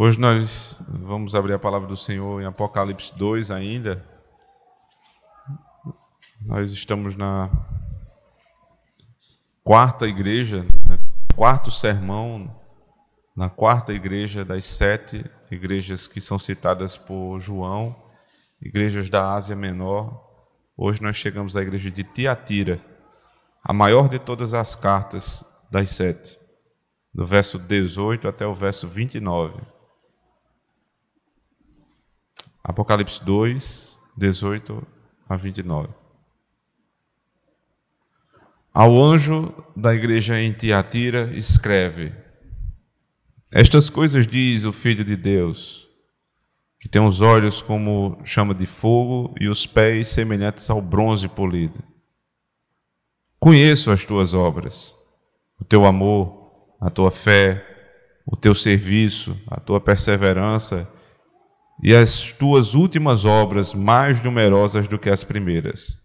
Hoje nós vamos abrir a palavra do Senhor em Apocalipse 2 ainda. Nós estamos na quarta igreja, né? quarto sermão, na quarta igreja das sete igrejas que são citadas por João, igrejas da Ásia Menor. Hoje nós chegamos à igreja de Tiatira, a maior de todas as cartas das sete, do verso 18 até o verso 29. Apocalipse 2, 18 a 29. Ao anjo da igreja em Tiatira, escreve: Estas coisas diz o Filho de Deus, que tem os olhos como chama de fogo e os pés semelhantes ao bronze polido. Conheço as tuas obras, o teu amor, a tua fé, o teu serviço, a tua perseverança e as tuas últimas obras mais numerosas do que as primeiras.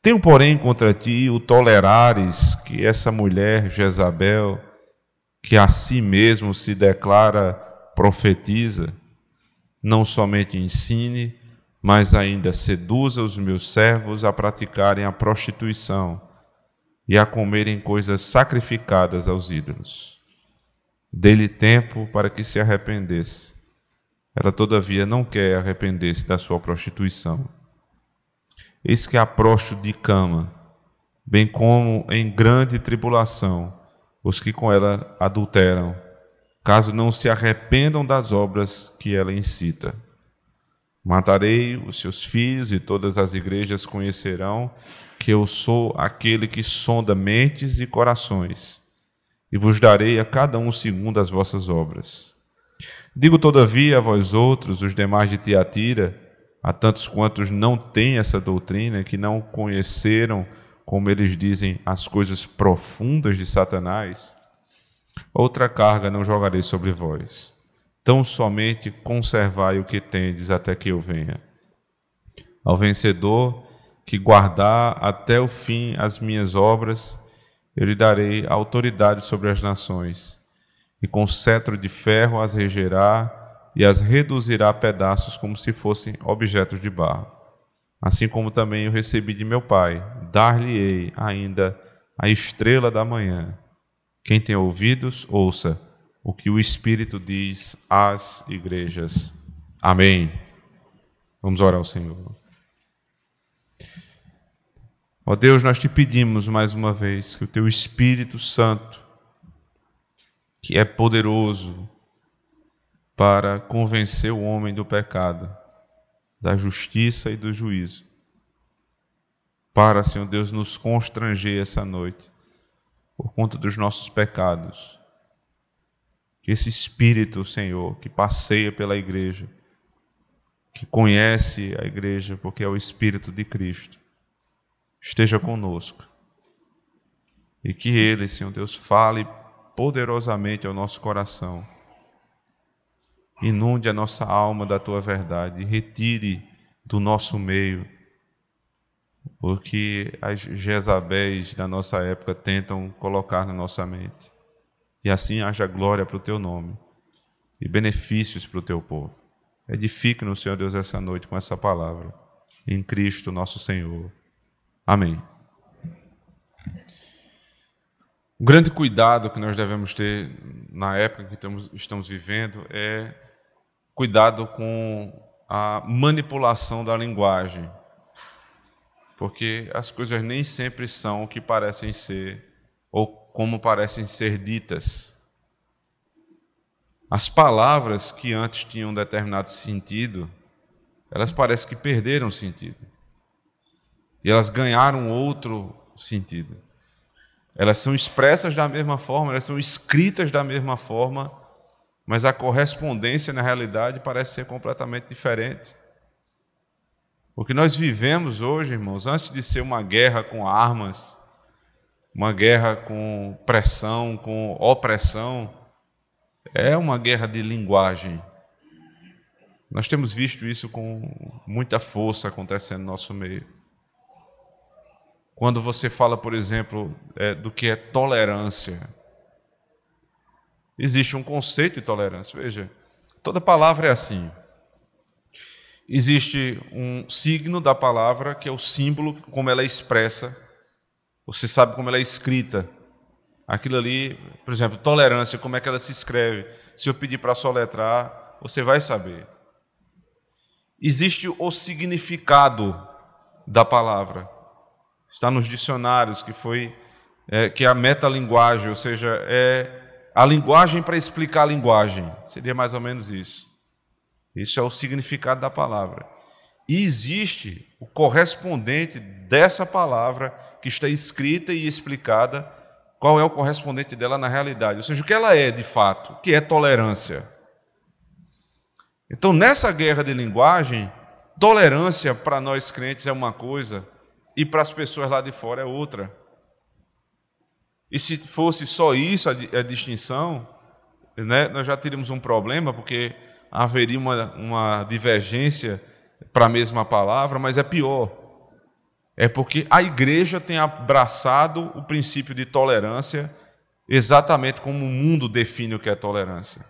Tenho, porém, contra ti o tolerares que essa mulher, Jezabel, que a si mesmo se declara profetiza, não somente ensine, mas ainda seduza os meus servos a praticarem a prostituição e a comerem coisas sacrificadas aos ídolos. Dê-lhe tempo para que se arrependesse ela, todavia, não quer arrepender-se da sua prostituição. Eis que a de cama, bem como em grande tribulação, os que com ela adulteram, caso não se arrependam das obras que ela incita. Matarei os seus filhos e todas as igrejas conhecerão que eu sou aquele que sonda mentes e corações, e vos darei a cada um segundo as vossas obras. Digo, todavia, a vós outros, os demais de Tiatira, a tantos quantos não têm essa doutrina, que não conheceram, como eles dizem, as coisas profundas de Satanás, outra carga não jogarei sobre vós. Tão somente conservai o que tendes até que eu venha. Ao vencedor que guardar até o fim as minhas obras, eu lhe darei autoridade sobre as nações e com cetro de ferro as regerá e as reduzirá a pedaços como se fossem objetos de barro. Assim como também eu recebi de meu Pai, dar-lhe-ei ainda a estrela da manhã. Quem tem ouvidos, ouça o que o Espírito diz às igrejas. Amém. Vamos orar ao Senhor. Ó Deus, nós te pedimos mais uma vez que o teu Espírito Santo que é poderoso para convencer o homem do pecado, da justiça e do juízo. Para, Senhor Deus, nos constranger essa noite, por conta dos nossos pecados. Que esse Espírito, Senhor, que passeia pela igreja, que conhece a igreja, porque é o Espírito de Cristo, esteja conosco. E que Ele, Senhor Deus, fale poderosamente ao nosso coração. Inunde a nossa alma da tua verdade, retire do nosso meio o que as Jezabéis da nossa época tentam colocar na nossa mente. E assim haja glória para o teu nome e benefícios para o teu povo. Edifique-nos, Senhor Deus, essa noite com essa palavra. Em Cristo nosso Senhor. Amém. Um grande cuidado que nós devemos ter na época que estamos, estamos vivendo é cuidado com a manipulação da linguagem, porque as coisas nem sempre são o que parecem ser ou como parecem ser ditas. As palavras que antes tinham um determinado sentido, elas parecem que perderam sentido. E elas ganharam outro sentido. Elas são expressas da mesma forma, elas são escritas da mesma forma, mas a correspondência na realidade parece ser completamente diferente. O que nós vivemos hoje, irmãos, antes de ser uma guerra com armas, uma guerra com pressão, com opressão, é uma guerra de linguagem. Nós temos visto isso com muita força acontecendo no nosso meio. Quando você fala, por exemplo, é, do que é tolerância. Existe um conceito de tolerância. Veja, Toda palavra é assim. Existe um signo da palavra que é o símbolo, como ela é expressa. Você sabe como ela é escrita. Aquilo ali, por exemplo, tolerância, como é que ela se escreve. Se eu pedir para soletrar, você vai saber. Existe o significado da palavra. Está nos dicionários, que foi é, que é a metalinguagem, ou seja, é a linguagem para explicar a linguagem. Seria mais ou menos isso. Isso é o significado da palavra. E existe o correspondente dessa palavra que está escrita e explicada, qual é o correspondente dela na realidade, ou seja, o que ela é de fato, que é tolerância. Então, nessa guerra de linguagem, tolerância para nós crentes é uma coisa e para as pessoas lá de fora é outra. E se fosse só isso a, distinção, né, nós já teríamos um problema, porque haveria uma, uma divergência para a mesma palavra, mas é pior. É porque a igreja tem abraçado o princípio de tolerância exatamente como o mundo define o que é tolerância.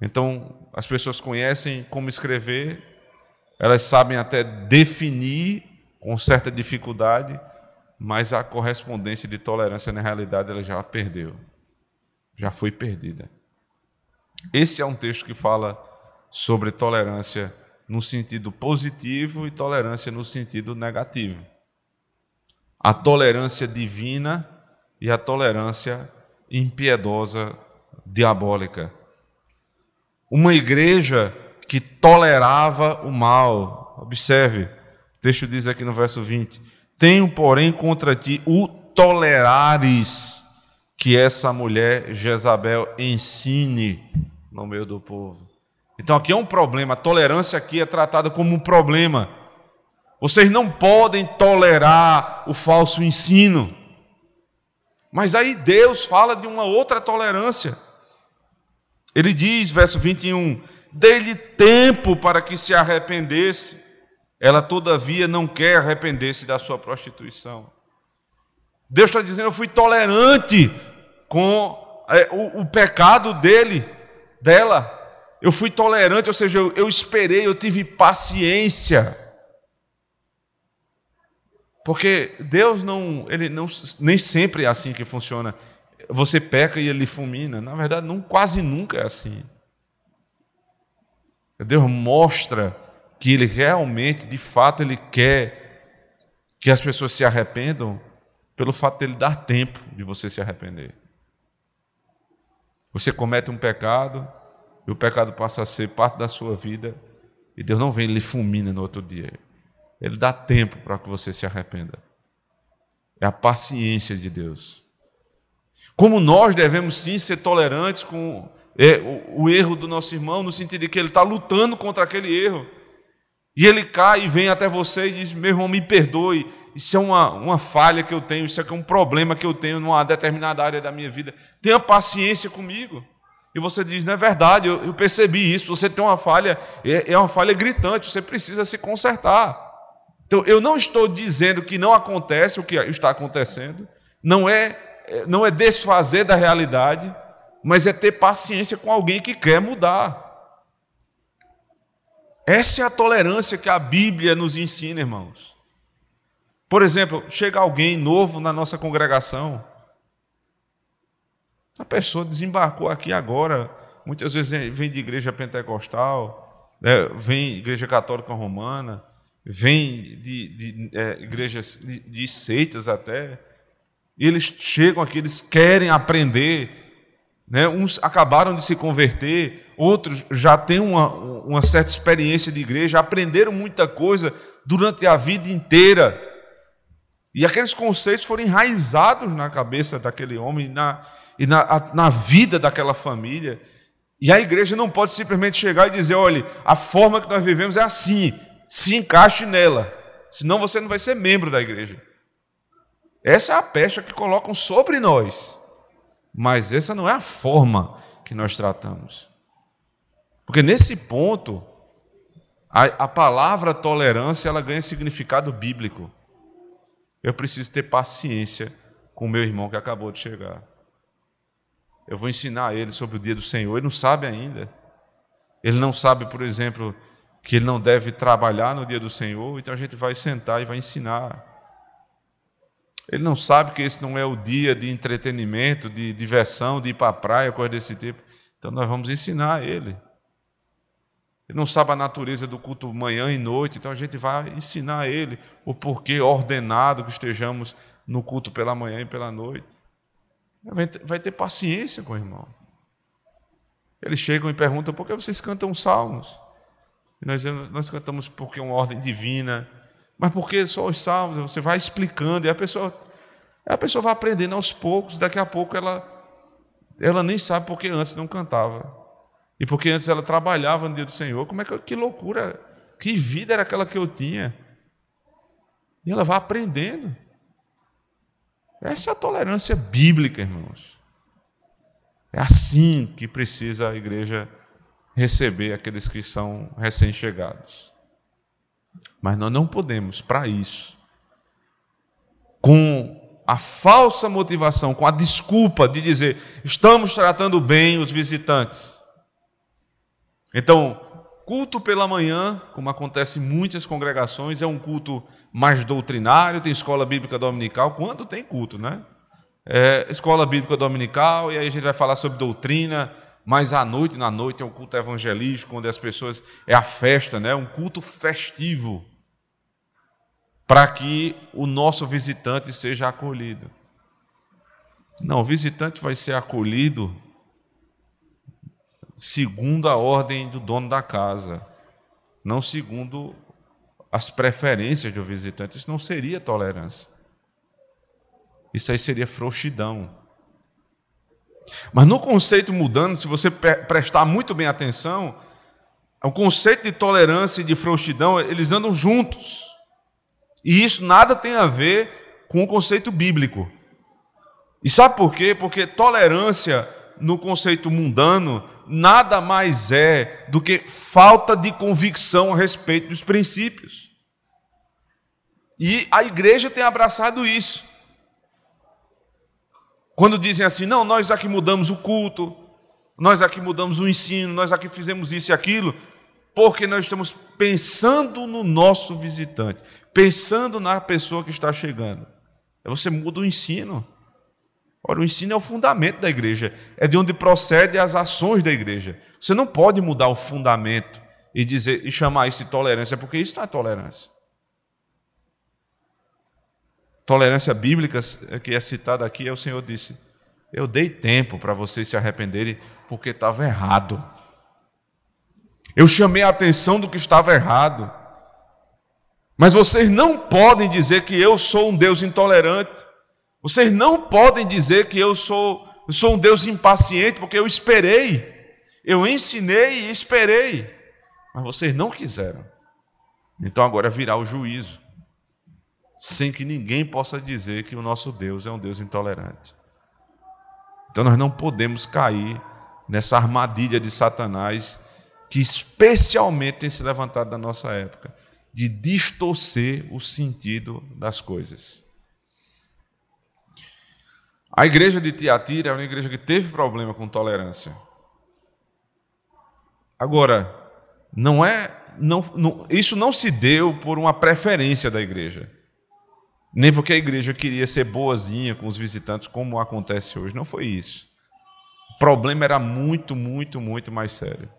Então, as pessoas conhecem como escrever, elas sabem até definir com certa dificuldade, mas a correspondência de tolerância na realidade ela já perdeu. Já foi perdida. Esse é um texto que fala sobre tolerância no sentido positivo e tolerância no sentido negativo. A tolerância divina e a tolerância impiedosa diabólica. Uma igreja que tolerava o mal. Observe, o texto diz aqui no verso 20: Tenho, porém, contra ti o tolerares que essa mulher Jezabel ensine no meio do povo. Então aqui é um problema, a tolerância aqui é tratada como um problema. Vocês não podem tolerar o falso ensino. Mas aí Deus fala de uma outra tolerância. Ele diz, verso 21, dê-lhe tempo para que se arrependesse. Ela, todavia, não quer arrepender-se da sua prostituição. Deus está dizendo: eu fui tolerante com é, o, o, pecado dele, dela. Eu fui tolerante, ou seja, eu, eu esperei, eu tive paciência. Porque Deus não, ele não, nem sempre é assim que funciona. Você peca e ele fulmina. Na verdade, não, quase nunca é assim. Deus mostra que ele realmente, de fato, ele quer que as pessoas se arrependam pelo fato dele dar tempo de você se arrepender. Você comete um pecado, e o pecado passa a ser parte da sua vida, e Deus não vem e lhe fulmina no outro dia. Ele dá tempo para que você se arrependa. É a paciência de Deus. Como nós devemos sim ser tolerantes com é, o, erro do nosso irmão, no sentido de que ele está lutando contra aquele erro. E ele cai e vem até você e diz: Meu irmão, me perdoe. Isso é uma, uma falha que eu tenho, isso é um problema que eu tenho numa determinada área da minha vida. Tenha paciência comigo. E você diz, não é verdade, eu, eu percebi isso, você tem uma falha, é, é uma falha gritante, você precisa se consertar. Então, eu não estou dizendo que não acontece o que está acontecendo, não é, é, não é desfazer da realidade, mas é ter paciência com alguém que quer mudar. Essa é a tolerância que a Bíblia nos ensina, irmãos. Por exemplo, chega alguém novo na nossa congregação, a pessoa desembarcou aqui agora, muitas vezes vem de igreja pentecostal, né, vem de igreja católica romana, vem de, de é, igrejas de, de seitas até, e eles chegam aqui, eles querem aprender, né? uns acabaram de se converter, outros já têm uma, uma certa experiência de igreja, aprenderam muita coisa durante a vida inteira. E aqueles conceitos foram enraizados na cabeça daquele homem, na, e na, na vida daquela família. E a igreja não pode simplesmente chegar e dizer: olha, a forma que nós vivemos é assim, se encaixe nela, senão você não vai ser membro da igreja. Essa é a pecha que colocam sobre nós, mas essa não é a forma que nós tratamos. Porque nesse ponto, a, a palavra tolerância ela ganha significado bíblico. Eu preciso ter paciência com o meu irmão que acabou de chegar. Eu vou ensinar ele sobre o dia do Senhor. Ele não sabe ainda. Ele não sabe, por exemplo, que ele não deve trabalhar no dia do Senhor, então a gente vai sentar e vai ensinar. Ele não sabe que esse não é o dia de entretenimento, de diversão, de ir para a praia, coisa desse tipo. Então nós vamos ensinar ele. Ele não sabe a natureza do culto manhã e noite, então a gente vai ensinar a ele o porquê ordenado que estejamos no culto pela manhã e pela noite. Vai ter paciência com o irmão. Eles chegam e perguntam por que vocês cantam salmos? E nós, nós cantamos porque é uma ordem divina. Mas por que só os salmos? Você vai explicando e a pessoa, a pessoa vai aprendendo aos poucos. Daqui a pouco ela, ela nem sabe porque antes não cantava. E porque antes ela trabalhava no dia do Senhor, como é que, que loucura, que vida era aquela que eu tinha? E ela vai aprendendo. Essa é a tolerância bíblica, irmãos. É assim que precisa a igreja receber aqueles que são recém-chegados. Mas nós não podemos, para isso, com a falsa motivação, com a desculpa de dizer estamos tratando bem os visitantes, então, culto pela manhã, como acontece em muitas congregações, é um culto mais doutrinário, tem escola bíblica dominical, quando tem culto, né? É, escola bíblica dominical, e aí a gente vai falar sobre doutrina, mas à noite, na noite, é um culto evangelístico, onde as pessoas. É a festa, né? Um culto festivo, para que o nosso visitante seja acolhido. Não, o visitante vai ser acolhido segundo a ordem do dono da casa, não segundo as preferências do visitante. Isso não seria tolerância. Isso aí seria frouxidão. Mas no conceito mudando, se você prestar muito bem atenção, o conceito de tolerância e de frouxidão, eles andam juntos. E isso nada tem a ver com o conceito bíblico. E sabe por quê? Porque tolerância no conceito mundano nada mais é do que falta de convicção a respeito dos princípios. E a igreja tem abraçado isso. Quando dizem assim, não, nós aqui mudamos o culto, nós aqui mudamos o ensino, nós aqui fizemos isso e aquilo, porque nós estamos pensando no nosso visitante, pensando na pessoa que está chegando. Você muda o ensino. Ora, o ensino é o fundamento da igreja, é de onde procedem as ações da igreja. Você não pode mudar o fundamento e dizer e chamar isso de tolerância, porque isso não é tolerância. Tolerância bíblica que é citada aqui é o Senhor disse: Eu dei tempo para vocês se arrependerem porque estava errado. Eu chamei a atenção do que estava errado. Mas vocês não podem dizer que eu sou um Deus intolerante. Vocês não podem dizer que eu sou, eu sou um Deus impaciente, porque eu esperei, eu ensinei e esperei, mas vocês não quiseram. Então agora virá o juízo, sem que ninguém possa dizer que o nosso Deus é um Deus intolerante. Então nós não podemos cair nessa armadilha de Satanás, que especialmente tem se levantado na nossa época, de distorcer o sentido das coisas. A igreja de Tiatira é uma igreja que teve problema com tolerância. Agora, não é, não, não, isso não se deu por uma preferência da igreja, nem porque a igreja queria ser boazinha com os visitantes, como acontece hoje. Não foi isso. O problema era muito, muito, muito mais sério.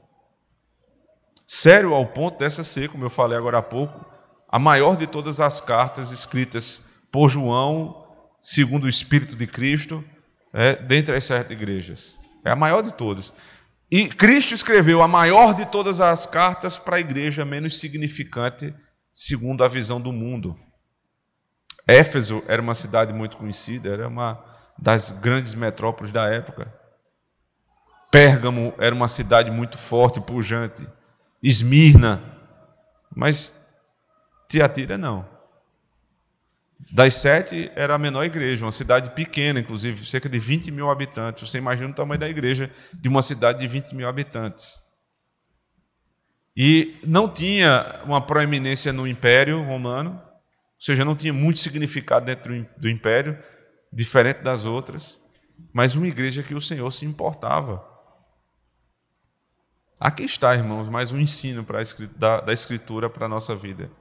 Sério ao ponto dessa ser, como eu falei agora há pouco, a maior de todas as cartas escritas por João segundo o Espírito de Cristo, é, dentre as sete igrejas. É a maior de todas. E Cristo escreveu a maior de todas as cartas para a igreja menos significante, segundo a visão do mundo. Éfeso era uma cidade muito conhecida, era uma das grandes metrópoles da época. Pérgamo era uma cidade muito forte, pujante. Esmirna, mas Tiatira não. Das sete, era a menor igreja, uma cidade pequena, inclusive, cerca de 20 mil habitantes. Você imagina o tamanho da igreja de uma cidade de 20 mil habitantes. E não tinha uma proeminência no Império Romano, ou seja, não tinha muito significado dentro do Império, diferente das outras, mas uma igreja que o Senhor se importava. Aqui está, irmãos, mais um ensino da, da Escritura para a nossa vida.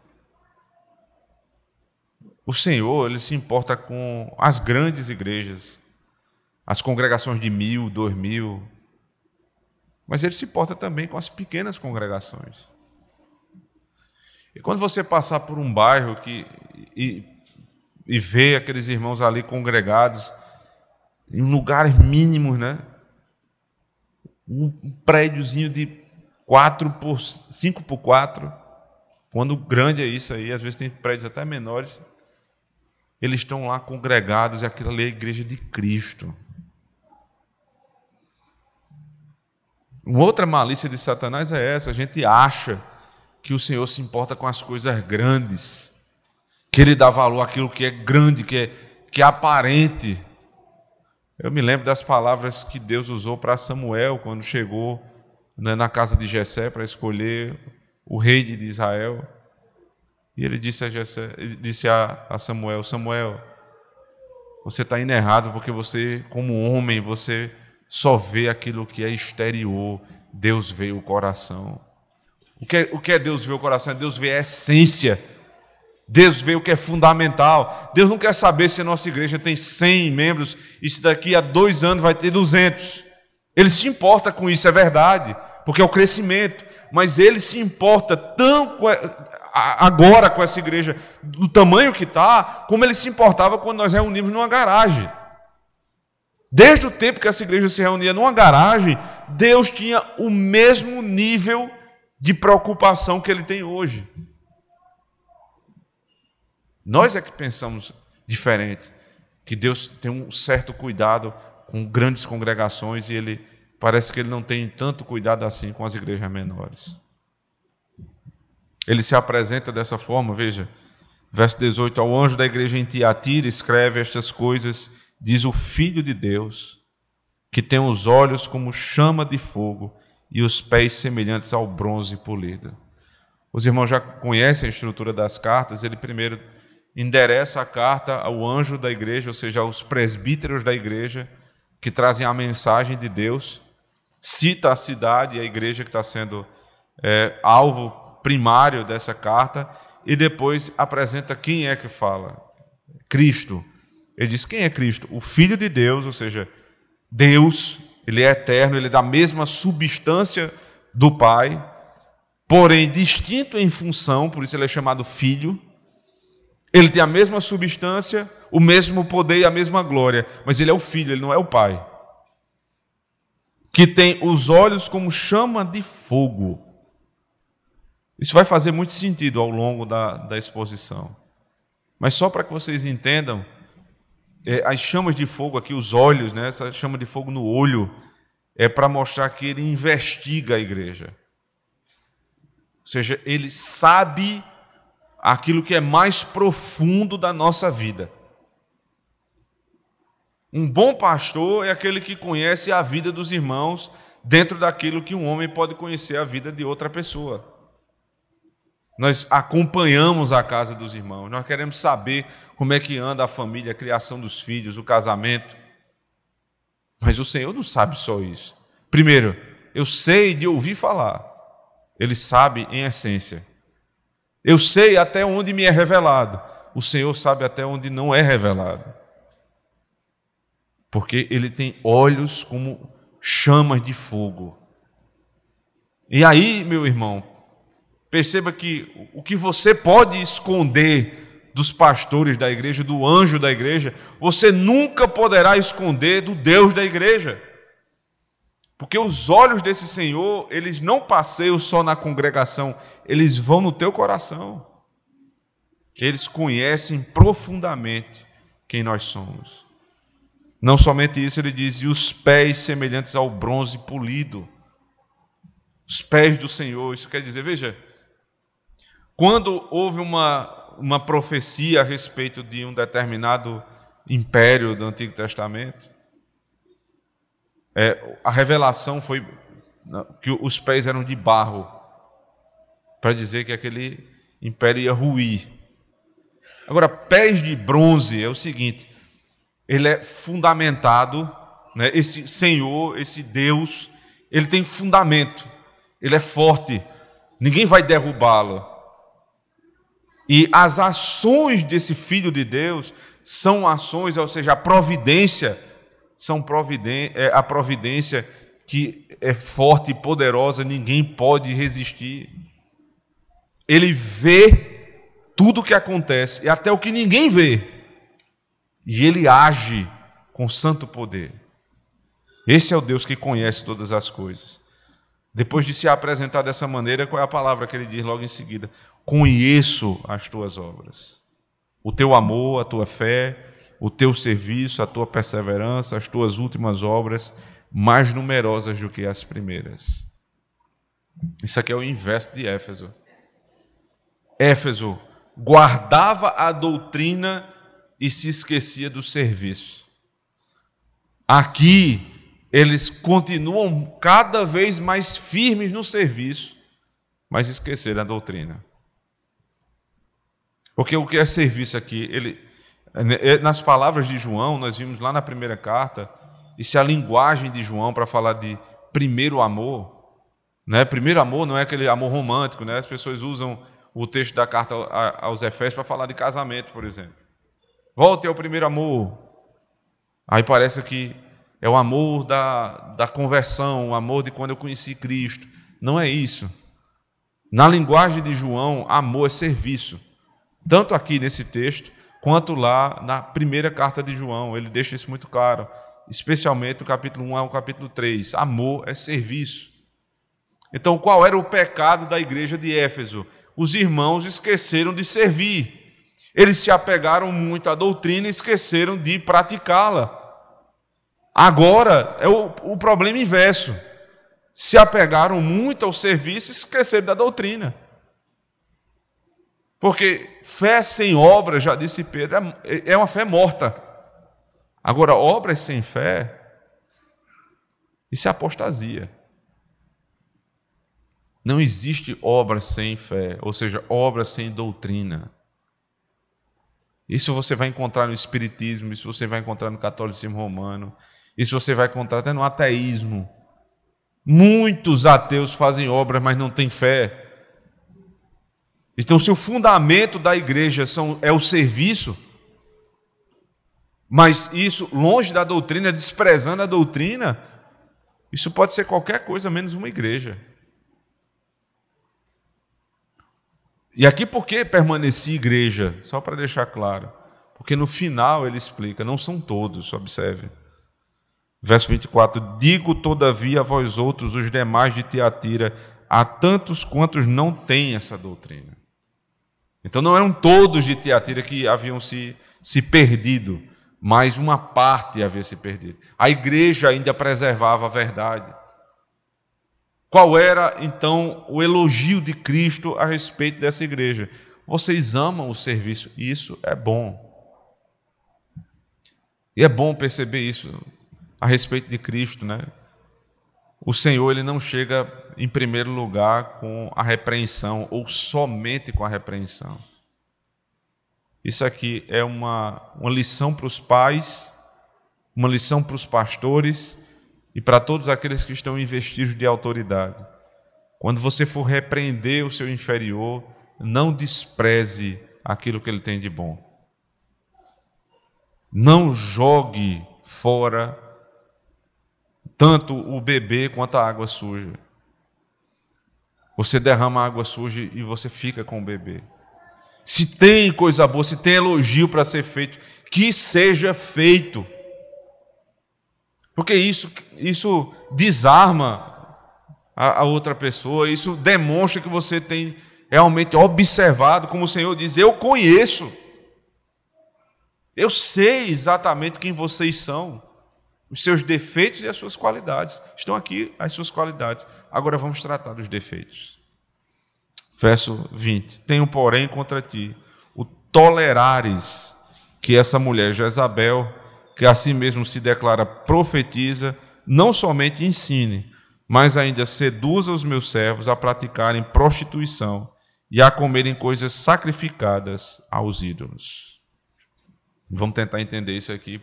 O Senhor, Ele se importa com as grandes igrejas, as congregações de mil, dois mil, mas Ele se importa também com as pequenas congregações. E quando você passar por um bairro que, e, e ver aqueles irmãos ali congregados, em lugares mínimos, né? um prédiozinho de 4 por 5 por 4. Quando grande é isso aí, às vezes tem prédios até menores. Eles estão lá congregados e aquilo ali é a igreja de Cristo. Uma outra malícia de Satanás é essa: a gente acha que o Senhor se importa com as coisas grandes, que Ele dá valor àquilo que é grande, que é, que é aparente. Eu me lembro das palavras que Deus usou para Samuel quando chegou né, na casa de Jessé para escolher o rei de Israel. E ele disse a, Jessé, disse a, a Samuel: Samuel, você está indo errado porque você, como homem, você só vê aquilo que é exterior. Deus vê o coração. O que, é, o que é Deus vê o coração? Deus vê a essência Deus vê o que é fundamental. Deus não quer saber se a nossa igreja tem 100 membros e se daqui a dois anos vai ter 200. Ele se importa com isso, é verdade, porque é o crescimento. Mas ele se importa tão agora com essa igreja, do tamanho que está, como ele se importava quando nós reunimos numa garagem. Desde o tempo que essa igreja se reunia numa garagem, Deus tinha o mesmo nível de preocupação que ele tem hoje. Nós é que pensamos diferente, que Deus tem um certo cuidado com grandes congregações e ele parece que ele não tem tanto cuidado assim com as igrejas menores. Ele se apresenta dessa forma, veja, verso 18: Ao anjo da igreja em Tiatira escreve estas coisas, diz o Filho de Deus, que tem os olhos como chama de fogo e os pés semelhantes ao bronze polido. Os irmãos já conhecem a estrutura das cartas, ele primeiro endereça a carta ao anjo da igreja, ou seja, aos presbíteros da igreja, que trazem a mensagem de Deus, cita a cidade e a igreja que está sendo é, alvo primário dessa carta, e depois apresenta quem é que fala: Cristo. Ele diz: quem é Cristo? O Filho de Deus, ou seja, Deus, ele é eterno, ele é da mesma substância do Pai, porém distinto em função, por isso ele é chamado Filho ele tem a mesma substância, o mesmo poder e a mesma glória, mas ele é o filho, ele não é o pai. Que tem os olhos como chama de fogo. Isso vai fazer muito sentido ao longo da, da exposição. Mas só para que vocês entendam, é, as chamas de fogo aqui, os olhos, né, essa chama de fogo no olho, é para mostrar que ele investiga a igreja. Ou seja, ele sabe aquilo que é mais profundo da nossa vida. Um bom pastor é aquele que conhece a vida dos irmãos dentro daquilo que um homem pode conhecer a vida de outra pessoa. Nós acompanhamos a casa dos irmãos, nós queremos saber como é que anda a família, a criação dos filhos, o casamento. Mas o Senhor não sabe só isso. Primeiro, eu sei de ouvir falar, Ele sabe em essência. Eu sei até onde me é revelado. O Senhor sabe até onde não é revelado. Porque Ele tem olhos como chamas de fogo. E aí, meu irmão, perceba que o que você pode esconder dos pastores da igreja, do anjo da igreja, você nunca poderá esconder do Deus da igreja. Porque os olhos desse Senhor, eles não passeiam só na congregação, eles vão no teu coração. Eles conhecem profundamente quem nós somos. Não somente isso, ele diz: e os pés semelhantes ao bronze polido. Os pés do Senhor, isso quer dizer, veja, quando houve uma, uma profecia a respeito de um determinado império do Antigo Testamento, é, a revelação foi que os pés eram de barro, para dizer que aquele império ia ruir. Agora, pés de bronze é o seguinte: ele é fundamentado, né, esse Senhor, esse Deus, ele tem fundamento. ele é forte, ninguém vai derrubá-lo. E as ações desse filho de Deus são ações, ou seja, a providência, são providência, é, a providência que é forte e poderosa, ninguém pode resistir. Ele vê tudo o que acontece, e até o que ninguém vê, e ele age com santo poder. Esse é o Deus que conhece todas as coisas. Depois de se apresentar dessa maneira, qual é a palavra que ele diz logo em seguida? Conheço as tuas obras. O teu amor, a tua fé, o teu serviço, a tua perseverança, as tuas últimas obras, mais numerosas do que as primeiras. Isso aqui é o inverso de Éfeso. Éfeso guardava a doutrina e se esquecia do serviço. Aqui, eles continuam cada vez mais firmes no serviço, mas esqueceram a doutrina. Porque o que é serviço aqui? Ele, é, nas palavras de João, nós vimos lá na primeira carta, isso é a linguagem de João para falar de primeiro amor. Né? Primeiro amor não é aquele amor romântico, né? as pessoas usam o texto da carta aos Efésios para falar de casamento, por exemplo. Volte ao primeiro amor. Aí parece que é o amor da, da conversão, o amor de quando eu conheci Cristo. Não é isso. Na linguagem de João, amor é serviço. Tanto aqui nesse texto, quanto lá na primeira carta de João. Ele deixa isso muito claro, especialmente o capítulo 1 ao capítulo 3. Amor é serviço. Então, qual era o pecado da igreja de Éfeso? Os irmãos esqueceram de servir. Eles se apegaram muito à doutrina e esqueceram de praticá-la. Agora é o, o problema inverso. Se apegaram muito ao serviço e esqueceram da doutrina. Porque fé sem obra, já disse Pedro, é, é uma fé morta. Agora, obras sem fé, isso é apostasia. Não existe obra sem fé, ou seja, obra sem doutrina. Isso você vai encontrar no Espiritismo, isso você vai encontrar no catolicismo romano, isso você vai encontrar até no ateísmo. Muitos ateus fazem obras, mas não têm fé. Então, se o fundamento da igreja são, é o serviço, mas isso, longe da doutrina, desprezando a doutrina, isso pode ser qualquer coisa menos uma igreja. E aqui por que permaneci igreja? Só para deixar claro. Porque no final ele explica, não são todos, observe. Verso 24: Digo todavia a vós outros, os demais de Tiatira, a tantos quantos não têm essa doutrina. Então não eram todos de Tiatira que haviam se, se perdido, mas uma parte havia se perdido. A igreja ainda preservava a verdade. Qual era então o elogio de Cristo a respeito dessa igreja? Vocês amam o serviço, isso é bom. E é bom perceber isso a respeito de Cristo, né? O Senhor ele não chega em primeiro lugar com a repreensão ou somente com a repreensão. Isso aqui é uma, uma lição para os pais, uma lição para os pastores e para todos aqueles que estão investidos de autoridade. Quando você for repreender o seu inferior, não despreze aquilo que ele tem de bom. Não jogue fora tanto o bebê quanto a água suja. Você derrama água suja e você fica com o bebê. Se tem coisa boa, se tem elogio para ser feito, que seja feito. Porque isso, isso desarma a, a outra pessoa, isso demonstra que você tem realmente observado, como o Senhor diz: Eu conheço, eu sei exatamente quem vocês são. Os seus defeitos e as suas qualidades. Estão aqui as suas qualidades. Agora vamos tratar dos defeitos. Verso 20: Tenho, porém, contra ti o tolerares que essa mulher Jezabel, que assim mesmo se declara profetiza, não somente ensine, mas ainda seduza os meus servos a praticarem prostituição e a comerem coisas sacrificadas aos ídolos. Vamos tentar entender isso aqui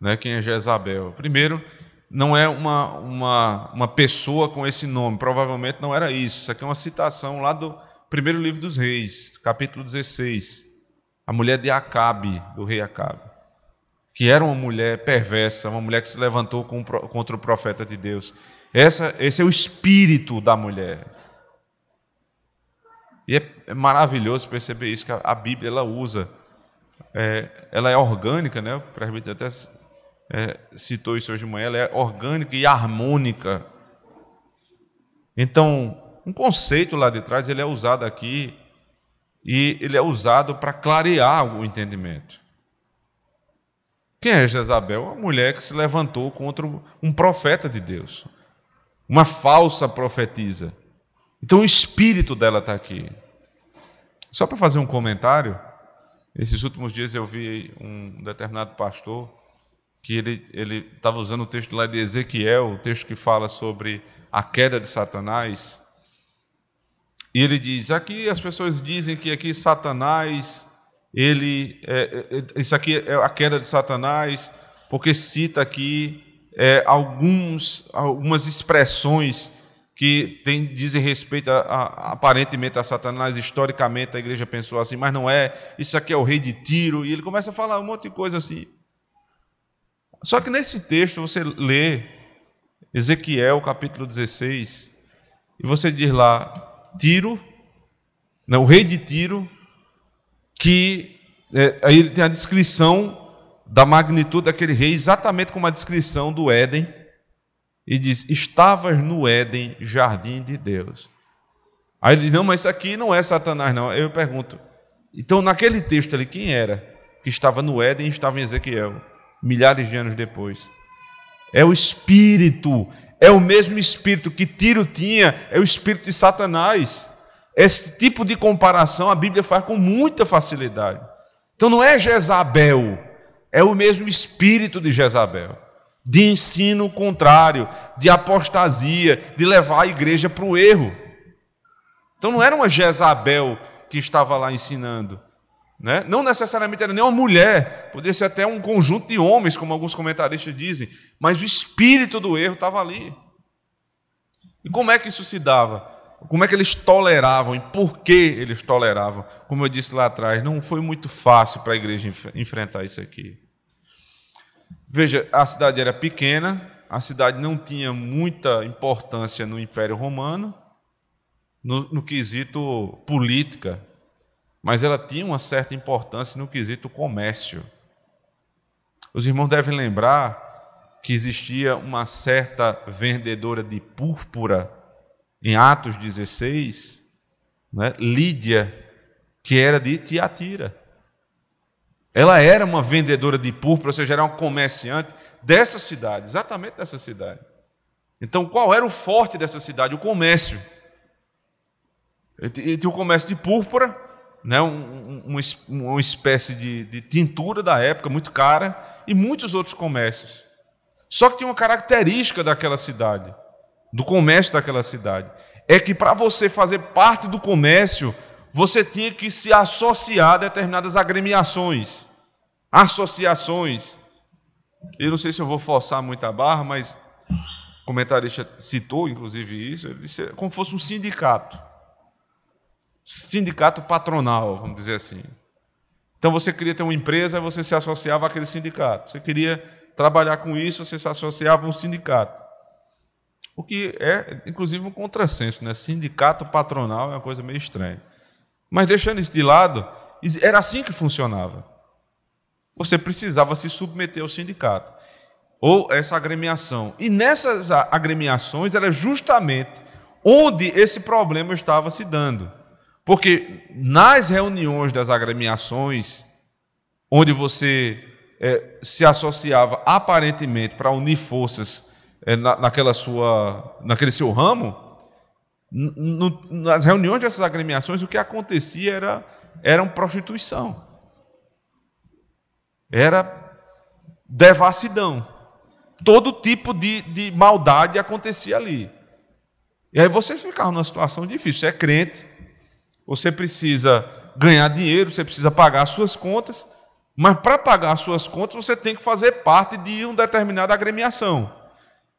né, quem é Jezabel. Primeiro, não é uma, uma, uma pessoa com esse nome, provavelmente não era isso. Isso aqui é uma citação lá do primeiro livro dos reis, capítulo 16. A mulher de Acabe, do rei Acabe, que era uma mulher perversa, uma mulher que se levantou contra o profeta de Deus. Essa, esse é o espírito da mulher. E é, é maravilhoso perceber isso, que a, a Bíblia ela usa. É, ela é orgânica, né? o presbítero até é, citou isso hoje de manhã, ela é orgânica e harmônica. Então, um conceito lá de trás, ele é usado aqui e ele é usado para clarear o entendimento. Quem é Jezabel? Uma mulher que se levantou contra um profeta de Deus, uma falsa profetisa. Então o espírito dela está aqui. Só para fazer um comentário, esses últimos dias eu vi um determinado pastor que ele estava usando o texto lá de Ezequiel, o texto que fala sobre a queda de Satanás. E ele diz: aqui as pessoas dizem que aqui Satanás, ele, é, é, é, isso aqui é a queda de Satanás, porque cita aqui é, alguns, algumas expressões que tem, dizem respeito a, a, aparentemente a Satanás, historicamente a igreja pensou assim, mas não é, isso aqui é o rei de Tiro, e ele começa a falar um monte de coisa assim. Só que nesse texto você lê Ezequiel capítulo 16, e você diz lá, Tiro, né, o rei de Tiro, que é, aí ele tem a descrição da magnitude daquele rei, exatamente como a descrição do Éden, e diz: Estavas no Éden, jardim de Deus. Aí ele diz: Não, mas isso aqui não é Satanás, não. Eu pergunto: Então, naquele texto ali, quem era que estava no Éden e estava em Ezequiel, milhares de anos depois? É o Espírito, é o mesmo Espírito que Tiro tinha, é o Espírito de Satanás. Esse tipo de comparação a Bíblia faz com muita facilidade. Então não é Jezabel, é o mesmo espírito de Jezabel de ensino contrário, de apostasia, de levar a igreja para o erro. Então não era uma Jezabel que estava lá ensinando. Né? Não necessariamente era nem uma mulher, poderia ser até um conjunto de homens, como alguns comentaristas dizem, mas o espírito do erro estava ali. E como é que isso se dava? Como é que eles toleravam e por que eles toleravam? Como eu disse lá atrás, não foi muito fácil para a igreja enfrentar isso aqui. Veja, a cidade era pequena, a cidade não tinha muita importância no Império Romano, no, no quesito política, mas ela tinha uma certa importância no quesito comércio. Os irmãos devem lembrar que existia uma certa vendedora de púrpura em Atos 16, né? Lídia, que era de Tiatira. Ela era uma vendedora de púrpura, ou seja, era uma comerciante dessa cidade, exatamente dessa cidade. Então, qual era o forte dessa cidade? O comércio. E tinha o comércio de púrpura, né, um, um, uma espécie de, de tintura da época, muito cara, e muitos outros comércios. Só que tinha uma característica daquela cidade, do comércio daquela cidade, é que para você fazer parte do comércio, você tinha que se associar a determinadas agremiações, associações. Eu não sei se eu vou forçar muito a barra, mas o comentarista citou, inclusive, isso. Ele disse como fosse um sindicato. Sindicato patronal, vamos dizer assim. Então você queria ter uma empresa, você se associava àquele sindicato. Você queria trabalhar com isso, você se associava a um sindicato. O que é, inclusive, um contrassenso, né? Sindicato patronal é uma coisa meio estranha. Mas deixando isso de lado, era assim que funcionava. Você precisava se submeter ao sindicato ou essa agremiação. E nessas agremiações era justamente onde esse problema estava se dando. Porque nas reuniões das agremiações, onde você é, se associava aparentemente para unir forças é, na, naquela sua, naquele seu ramo, no, nas reuniões dessas agremiações, o que acontecia era, era prostituição. Era devassidão. Todo tipo de, de maldade acontecia ali. E aí você ficava numa situação difícil. Você é crente, você precisa ganhar dinheiro, você precisa pagar as suas contas, mas para pagar as suas contas você tem que fazer parte de uma determinada agremiação.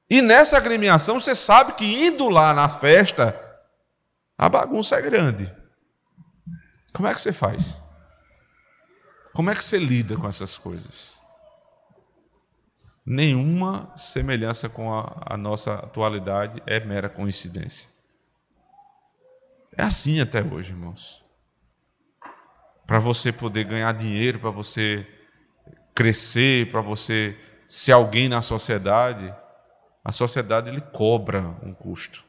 E nessa agremiação você sabe que indo lá na festa, a bagunça é grande. Como é que você faz? Como é que você lida com essas coisas? Nenhuma semelhança com a, a nossa atualidade é mera coincidência. É assim até hoje, irmãos. Para você poder ganhar dinheiro, para você crescer, para você ser alguém na sociedade, a sociedade lhe cobra um custo.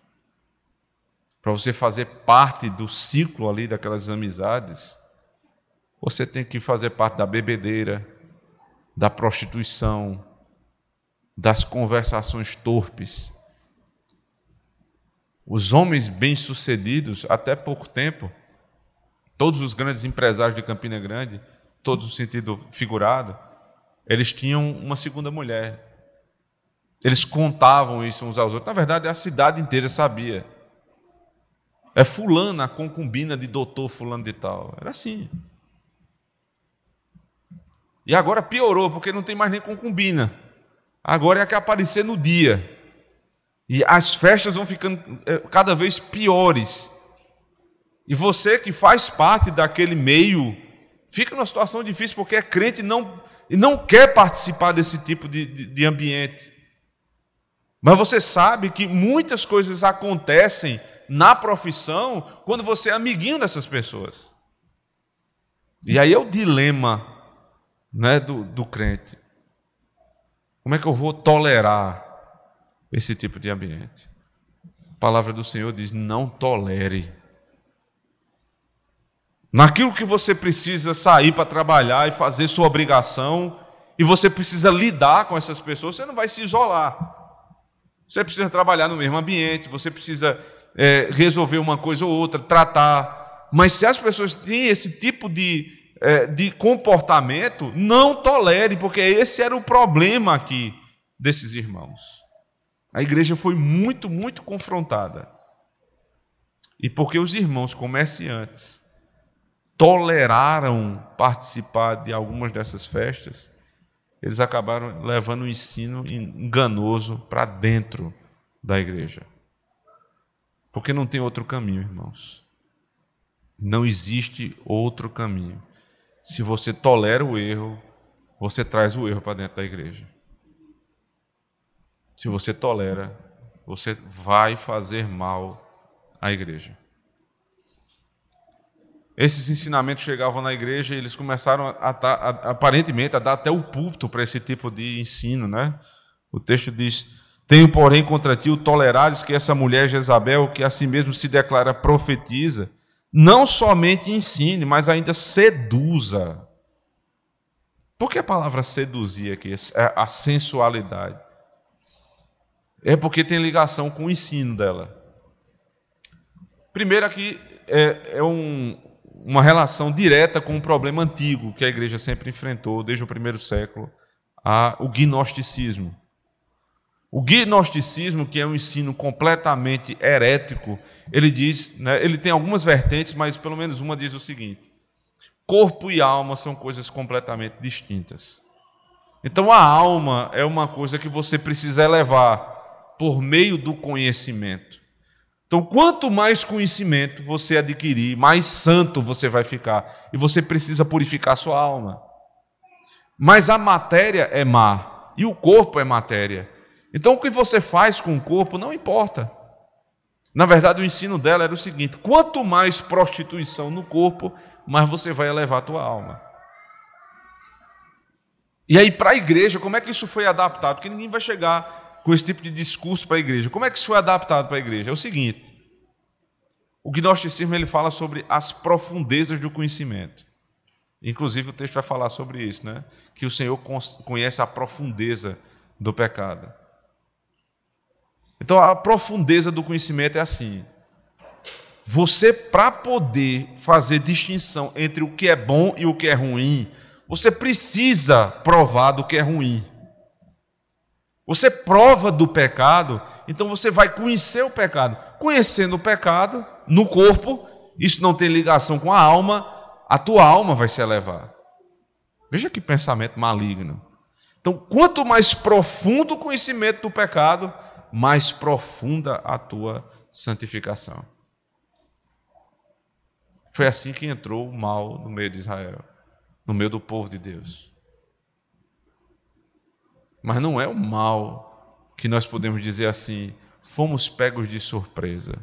Para você fazer parte do ciclo ali daquelas amizades, você tem que fazer parte da bebedeira, da prostituição, das conversações torpes. Os homens bem-sucedidos, até pouco tempo, todos os grandes empresários de Campina Grande, todos no sentido figurado, eles tinham uma segunda mulher. Eles contavam isso uns aos outros. Na verdade, a cidade inteira sabia. É fulana, a concubina de doutor fulano de tal. Era assim. E agora piorou, porque não tem mais nem concubina. Agora é que aparecer no dia. E as festas vão ficando é, cada vez piores. E você que faz parte daquele meio, fica numa situação difícil porque é crente e não, e não quer participar desse tipo de, de, de ambiente. Mas você sabe que muitas coisas acontecem na profissão quando você é amiguinho dessas pessoas. E aí é o dilema né, do, do crente. Como é que eu vou tolerar esse tipo de ambiente? A palavra do Senhor diz: não tolere. Naquilo que você precisa sair para trabalhar e fazer sua obrigação, e você precisa lidar com essas pessoas, você não vai se isolar. Você precisa trabalhar no mesmo ambiente, você precisa é, resolver uma coisa ou outra, tratar. Mas se as pessoas têm esse tipo de é, de comportamento, não tolere, porque esse era o problema aqui desses irmãos. A igreja foi muito, muito confrontada. E porque os irmãos comerciantes toleraram participar de algumas dessas festas, eles acabaram levando o ensino enganoso para dentro da igreja. Porque não tem outro caminho, irmãos. Não existe outro caminho. Se você tolera o erro, você traz o erro para dentro da igreja. Se você tolera, você vai fazer mal à igreja. Esses ensinamentos chegavam na igreja e eles começaram, a, a, a, aparentemente, a dar até o púlpito para esse tipo de ensino. Né? O texto diz: Tenho, porém, contra ti o tolerares que essa mulher Jezabel, que a si mesmo se declara profetiza, não somente ensine, mas ainda seduza. Por que a palavra seduzir aqui? É a sensualidade. É porque tem ligação com o ensino dela. Primeiro, aqui é, é um, uma relação direta com um problema antigo que a igreja sempre enfrentou desde o primeiro século, a, o gnosticismo. O gnosticismo, que é um ensino completamente herético, ele diz, né, ele tem algumas vertentes, mas pelo menos uma diz o seguinte: corpo e alma são coisas completamente distintas. Então a alma é uma coisa que você precisa elevar por meio do conhecimento. Então, quanto mais conhecimento você adquirir, mais santo você vai ficar. E você precisa purificar sua alma. Mas a matéria é má e o corpo é matéria. Então, o que você faz com o corpo não importa. Na verdade, o ensino dela era o seguinte: quanto mais prostituição no corpo, mais você vai elevar a tua alma. E aí, para a igreja, como é que isso foi adaptado? Porque ninguém vai chegar com esse tipo de discurso para a igreja. Como é que isso foi adaptado para a igreja? É o seguinte: o gnosticismo ele fala sobre as profundezas do conhecimento. Inclusive, o texto vai falar sobre isso, né? Que o Senhor conhece a profundeza do pecado. Então a profundeza do conhecimento é assim. Você, para poder fazer distinção entre o que é bom e o que é ruim, você precisa provar do que é ruim. Você prova do pecado, então você vai conhecer o pecado. Conhecendo o pecado no corpo, isso não tem ligação com a alma, a tua alma vai se elevar. Veja que pensamento maligno. Então, quanto mais profundo o conhecimento do pecado, mais profunda a tua santificação. Foi assim que entrou o mal no meio de Israel, no meio do povo de Deus. Mas não é o mal que nós podemos dizer assim, fomos pegos de surpresa.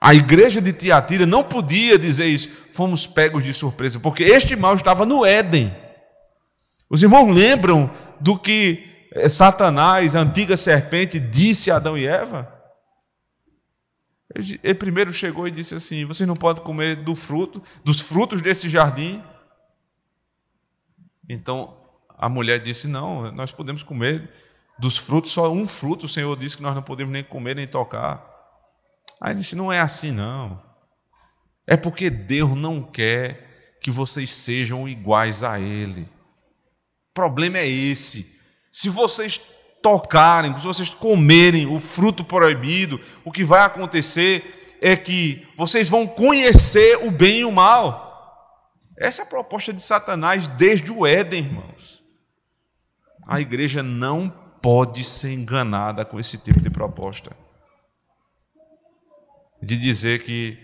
A igreja de Tiatira não podia dizer isso, fomos pegos de surpresa, porque este mal estava no Éden. Os irmãos lembram do que eh, Satanás, a antiga serpente, disse a Adão e Eva? Ele primeiro chegou e disse assim: Vocês não podem comer do fruto, dos frutos desse jardim. Então a mulher disse: Não, nós podemos comer dos frutos, só um fruto. O Senhor disse que nós não podemos nem comer nem tocar. Aí ele disse: Não é assim, não. É porque Deus não quer que vocês sejam iguais a Ele. O problema é esse. Se vocês tocarem, se vocês comerem o fruto proibido, o que vai acontecer é que vocês vão conhecer o bem e o mal. Essa é a proposta de Satanás desde o Éden, irmãos. A igreja não pode ser enganada com esse tipo de proposta. De dizer que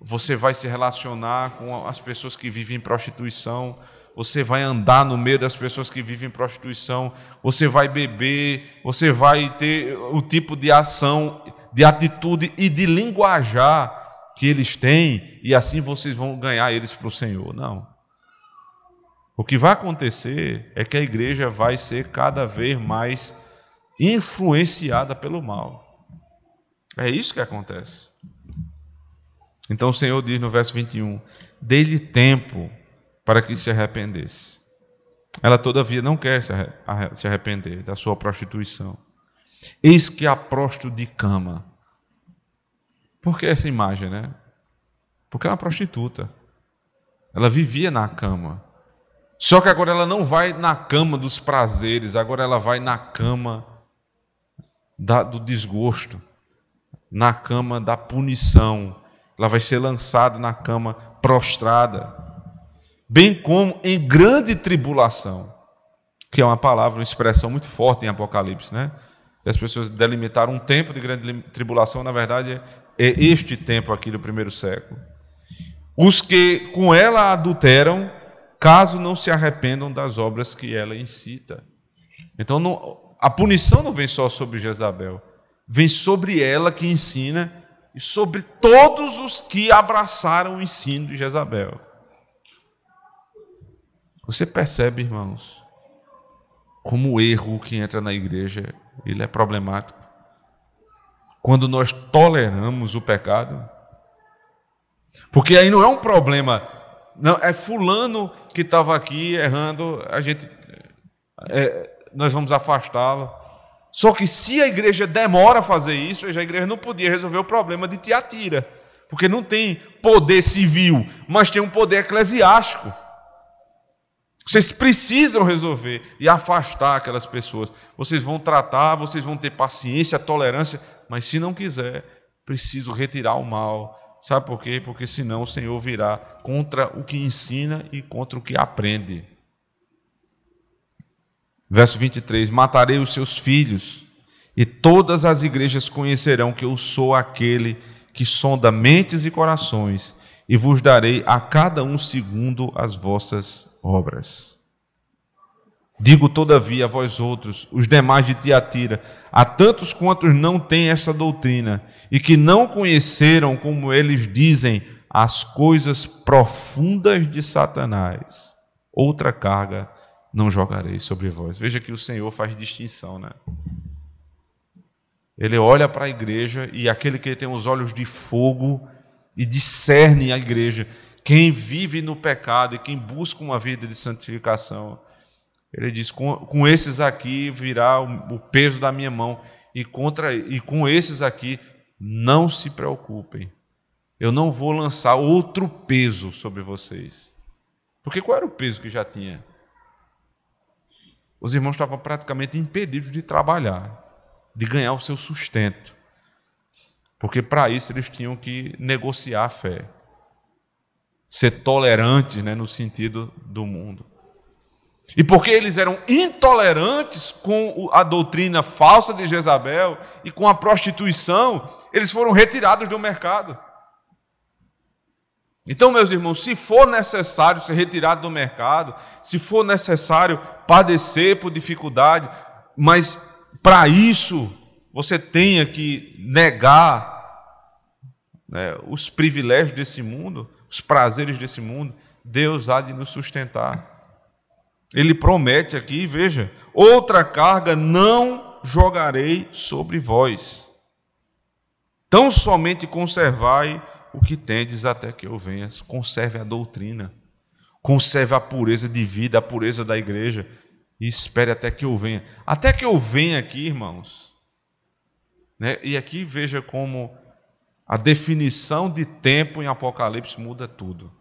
você vai se relacionar com as pessoas que vivem em prostituição, você vai andar no meio das pessoas que vivem em prostituição, você vai beber, você vai ter o tipo de ação, de atitude e de linguajar que eles têm, e assim vocês vão ganhar eles para o Senhor. Não. O que vai acontecer é que a igreja vai ser cada vez mais influenciada pelo mal. É isso que acontece. Então o Senhor diz no verso 21: dê-lhe tempo para que se arrependesse. Ela, todavia, não quer se arrepender da sua prostituição. Eis que a prosto de cama. Por que essa imagem, né? Porque é uma prostituta. Ela vivia na cama. Só que agora ela não vai na cama dos prazeres, agora ela vai na cama da, do desgosto, na cama da punição. Ela vai ser lançada na cama prostrada bem como em grande tribulação, que é uma palavra, uma expressão muito forte em Apocalipse, né? As pessoas delimitaram um tempo de grande tribulação, na verdade é este tempo aqui do primeiro século. Os que com ela adulteram, caso não se arrependam das obras que ela incita. Então não, a punição não vem só sobre Jezabel, vem sobre ela que ensina e sobre todos os que abraçaram o ensino de Jezabel. Você percebe, irmãos, como o erro que entra na igreja, ele é problemático. Quando nós toleramos o pecado, porque aí não é um problema, não é fulano que estava aqui errando, a gente, é, nós vamos afastá-lo. Só que se a igreja demora a fazer isso, a igreja não podia resolver o problema de Tiatira, porque não tem poder civil, mas tem um poder eclesiástico. Vocês precisam resolver e afastar aquelas pessoas. Vocês vão tratar, vocês vão ter paciência, tolerância, mas se não quiser, preciso retirar o mal. Sabe por quê? Porque senão o Senhor virá contra o que ensina e contra o que aprende. Verso 23: Matarei os seus filhos, e todas as igrejas conhecerão que eu sou aquele que sonda mentes e corações, e vos darei a cada um segundo as vossas obras. Digo, todavia, a vós outros, os demais de Tiatira, a tantos quantos não têm esta doutrina, e que não conheceram, como eles dizem, as coisas profundas de Satanás, outra carga não jogarei sobre vós. Veja que o Senhor faz distinção, né? Ele olha para a igreja e aquele que tem os olhos de fogo e discerne a igreja quem vive no pecado e quem busca uma vida de santificação, ele diz: com, com esses aqui virá o, o peso da minha mão, e, contra, e com esses aqui não se preocupem, eu não vou lançar outro peso sobre vocês. Porque qual era o peso que já tinha? Os irmãos estavam praticamente impedidos de trabalhar, de ganhar o seu sustento. Porque para isso eles tinham que negociar a fé ser tolerantes né, no sentido do mundo. E porque eles eram intolerantes com a doutrina falsa de Jezabel e com a prostituição, eles foram retirados do mercado. Então, meus irmãos, se for necessário ser retirado do mercado, se for necessário padecer por dificuldade, mas para isso você tenha que negar né, os privilégios desse mundo, os prazeres desse mundo, Deus há de nos sustentar. Ele promete aqui, veja, outra carga não jogarei sobre vós. Tão somente conservai o que tendes até que eu venha. Conserve a doutrina, conserve a pureza de vida, a pureza da igreja, e espere até que eu venha. Até que eu venha aqui, irmãos. Né? E aqui veja como a definição de tempo em Apocalipse muda tudo.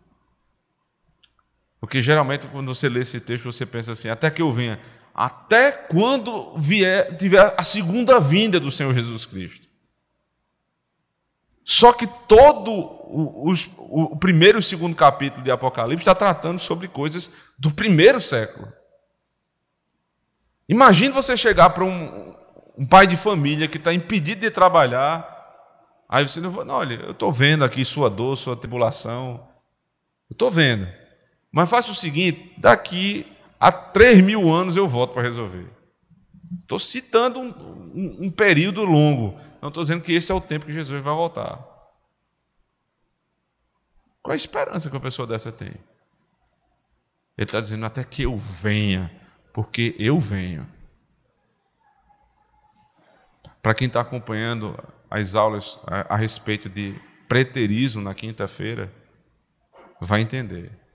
Porque geralmente quando você lê esse texto, você pensa assim, até que eu venha, até quando vier, tiver a segunda vinda do Senhor Jesus Cristo. Só que todo o, o, primeiro e o segundo capítulo de Apocalipse está tratando sobre coisas do primeiro século. Imagine você chegar para um, um pai de família que está impedido de trabalhar, aí você não não, olha, eu estou vendo aqui sua dor, sua tribulação, eu estou vendo. Mas faça o seguinte: daqui a 3 mil anos eu volto para resolver. Estou citando um, um, um, período longo. Não estou dizendo que esse é o tempo que Jesus vai voltar. Qual a esperança que uma pessoa dessa tem? Ele está dizendo até que eu venha, porque eu venho. Para quem está acompanhando as aulas a, a respeito de preterismo na quinta-feira, vai entender.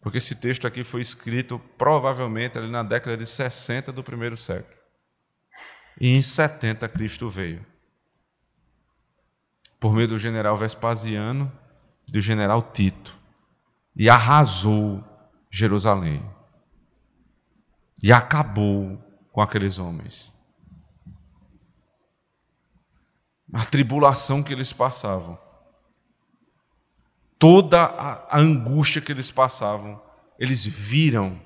Porque esse texto aqui foi escrito provavelmente ali na década de 60 do primeiro século. E em 70 Cristo veio. Por meio do general Vespasiano e do general Tito. E arrasou Jerusalém. E acabou com aqueles homens. A tribulação que eles passavam toda a, angústia que eles passavam, eles viram,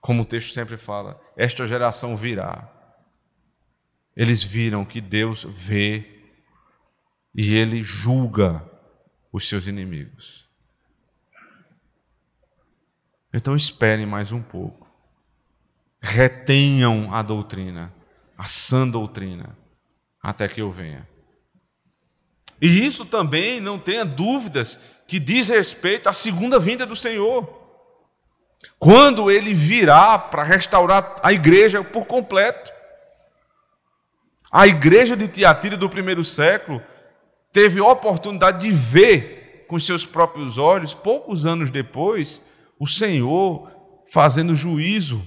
como o texto sempre fala, esta geração virá. Eles viram que Deus vê e ele julga os seus inimigos. Então esperem mais um pouco. Retenham a doutrina, a sã doutrina, até que eu venha. E isso também, não tenha dúvidas, que diz respeito à segunda vinda do Senhor. Quando ele virá para restaurar a igreja por completo. A igreja de Tiatira do primeiro século teve a oportunidade de ver com seus próprios olhos, poucos anos depois, o Senhor fazendo juízo.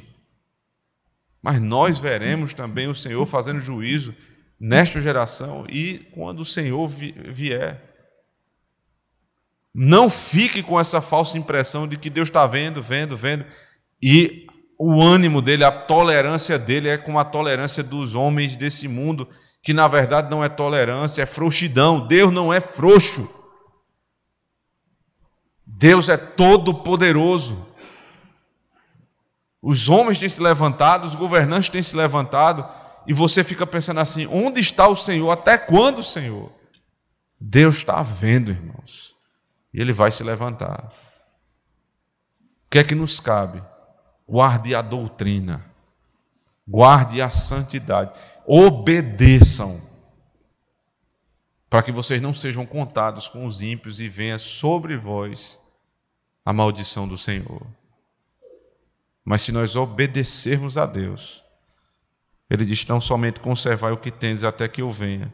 Mas nós veremos também o Senhor fazendo juízo nesta geração e quando o Senhor vier. Não fique com essa falsa impressão de que Deus está vendo, vendo, vendo, e o ânimo dele, a tolerância dele é como a tolerância dos homens desse mundo, que na verdade não é tolerância, é frouxidão. Deus não é frouxo. Deus é todo poderoso. Os homens têm se levantado, os governantes têm se levantado, e você fica pensando assim: onde está o Senhor? Até quando, Senhor? Deus está vendo, irmãos, e Ele vai se levantar. O que é que nos cabe? Guarde a doutrina, guarde a santidade, obedeçam, para que vocês não sejam contados com os ímpios e venha sobre vós a maldição do Senhor. Mas se nós obedecermos a Deus, ele diz: Não somente conservai o que tendes até que eu venha.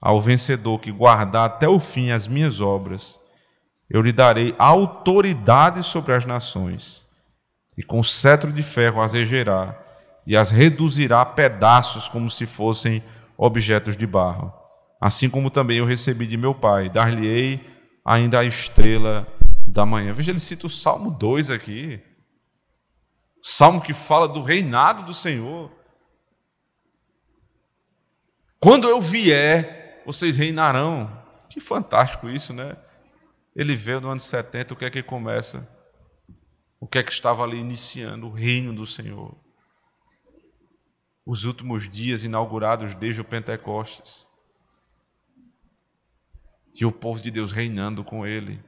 Ao vencedor que guardar até o fim as minhas obras, eu lhe darei autoridade sobre as nações, e com cetro de ferro as regerá, e as reduzirá a pedaços como se fossem objetos de barro. Assim como também eu recebi de meu pai, dar-lhe-ei ainda a estrela da manhã. Veja, ele cita o Salmo 2 aqui. Salmo que fala do reinado do Senhor. Quando eu vier, vocês reinarão. Que fantástico isso, né? Ele veio no ano 70, o que é que começa? o que é que estava ali iniciando? O reino do Senhor. Os últimos dias inaugurados desde o Pentecostes. E o povo de Deus reinando com ele.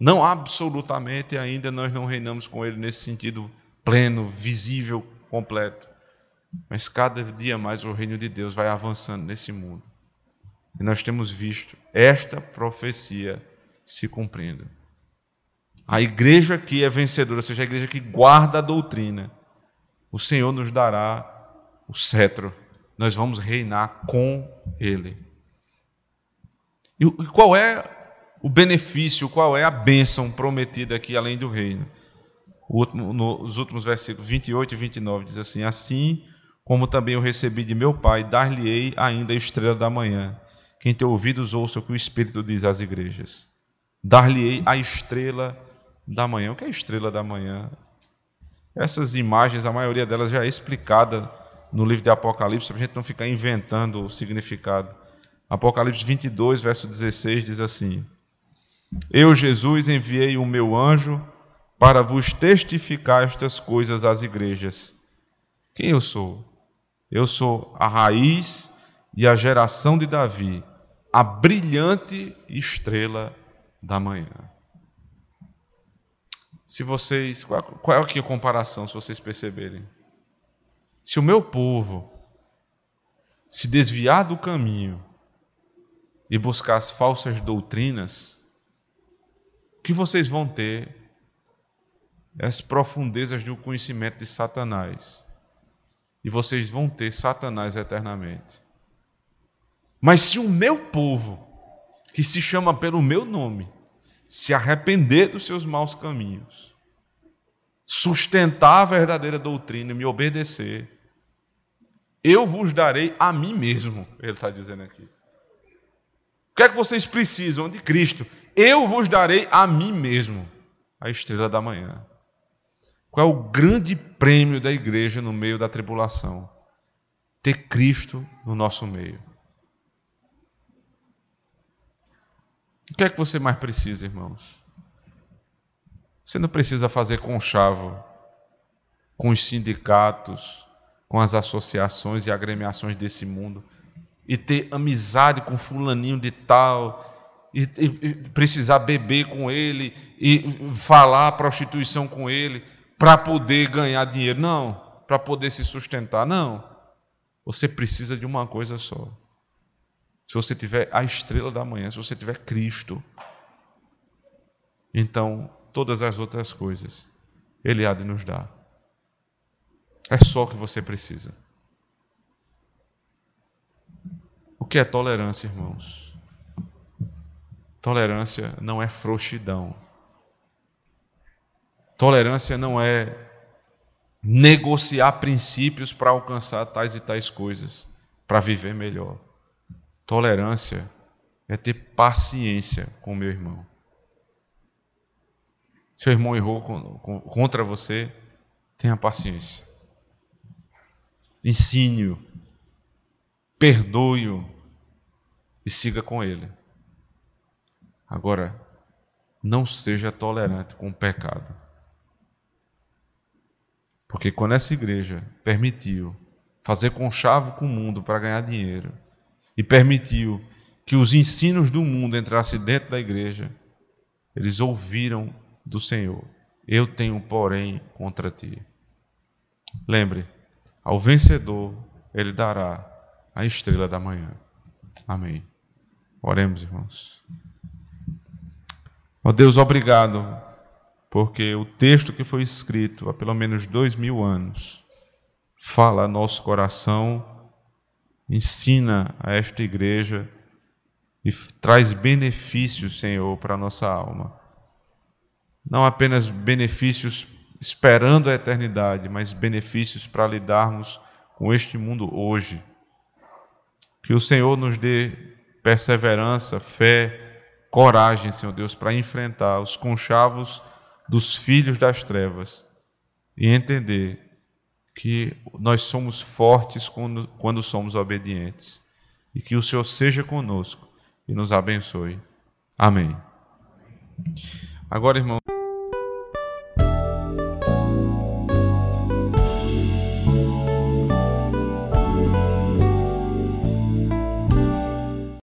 Não absolutamente ainda nós não reinamos com ele nesse sentido pleno, visível, completo. Mas cada dia mais o reino de Deus vai avançando nesse mundo. E nós temos visto esta profecia se cumprindo. A igreja que é vencedora, ou seja, a igreja que guarda a doutrina, o Senhor nos dará o cetro. Nós vamos reinar com Ele. E qual é o benefício, qual é a bênção prometida aqui além do reino? Nos últimos versículos 28 e 29 diz assim: Assim como também eu recebi de meu Pai, dar-lhe-ei ainda a estrela da manhã. Quem tem ouvidos, ouça o que o Espírito diz às igrejas. Dar-lhe-ei a estrela da manhã. O que é a estrela da manhã? Essas imagens, a maioria delas já é explicada no livro de Apocalipse, para a gente não ficar inventando o significado. Apocalipse 22, verso 16 diz assim: Eu, Jesus, enviei o meu anjo para vos testificar estas coisas às igrejas. Quem eu sou? Eu sou a raiz e a geração de Davi, a brilhante estrela da manhã. Se vocês, qual, qual é aqui a comparação, se vocês perceberem? Se o meu povo se desviar do caminho e buscar as falsas doutrinas, o que vocês vão ter é as profundezas do conhecimento de Satanás e vocês vão ter Satanás eternamente. Mas se o meu povo, que se chama pelo meu nome, se arrepender dos seus maus caminhos, sustentar a verdadeira doutrina e me obedecer, eu vos darei a mim mesmo, ele está dizendo aqui. O que é que vocês precisam de Cristo? Eu vos darei a mim mesmo, a estrela da manhã. Qual é o grande prêmio da igreja no meio da tribulação? Ter Cristo no nosso meio. O que é que você mais precisa, irmãos? Você não precisa fazer conchavo com os sindicatos, com as associações e agremiações desse mundo e ter amizade com fulaninho de tal e, e, e precisar beber com ele e falar prostituição com ele para poder ganhar dinheiro, não, para poder se sustentar, não. Você precisa de uma coisa só. Se você tiver a estrela da manhã, se você tiver Cristo, então todas as outras coisas Ele há de nos dar. É só o que você precisa. O que é tolerância, irmãos? Tolerância não é frouxidão. Tolerância não é negociar princípios para alcançar tais e tais coisas, para viver melhor. Tolerância é ter paciência com o meu irmão. Seu irmão errou contra você, tenha paciência. Ensine-o, perdoe-o e siga com ele. Agora, não seja tolerante com o pecado. Porque quando essa igreja permitiu fazer conchavo com o mundo para ganhar dinheiro e permitiu que os ensinos do mundo entrassem dentro da igreja, eles ouviram do Senhor: Eu tenho, porém, contra ti. Lembre, ao vencedor ele dará a estrela da manhã. Amém. Oremos, irmãos. Ó Deus, obrigado porque o texto que foi escrito há pelo menos dois mil anos fala a nosso coração, ensina a esta igreja e traz benefícios, Senhor, para a nossa alma. Não apenas benefícios esperando a eternidade, mas benefícios para lidarmos com este mundo hoje. Que o Senhor nos dê perseverança, fé, coragem, Senhor Deus, para enfrentar os conchavos dos filhos das trevas e entender que nós somos fortes quando, quando somos obedientes e que o Senhor seja conosco e nos abençoe. Amém. Agora, irmão.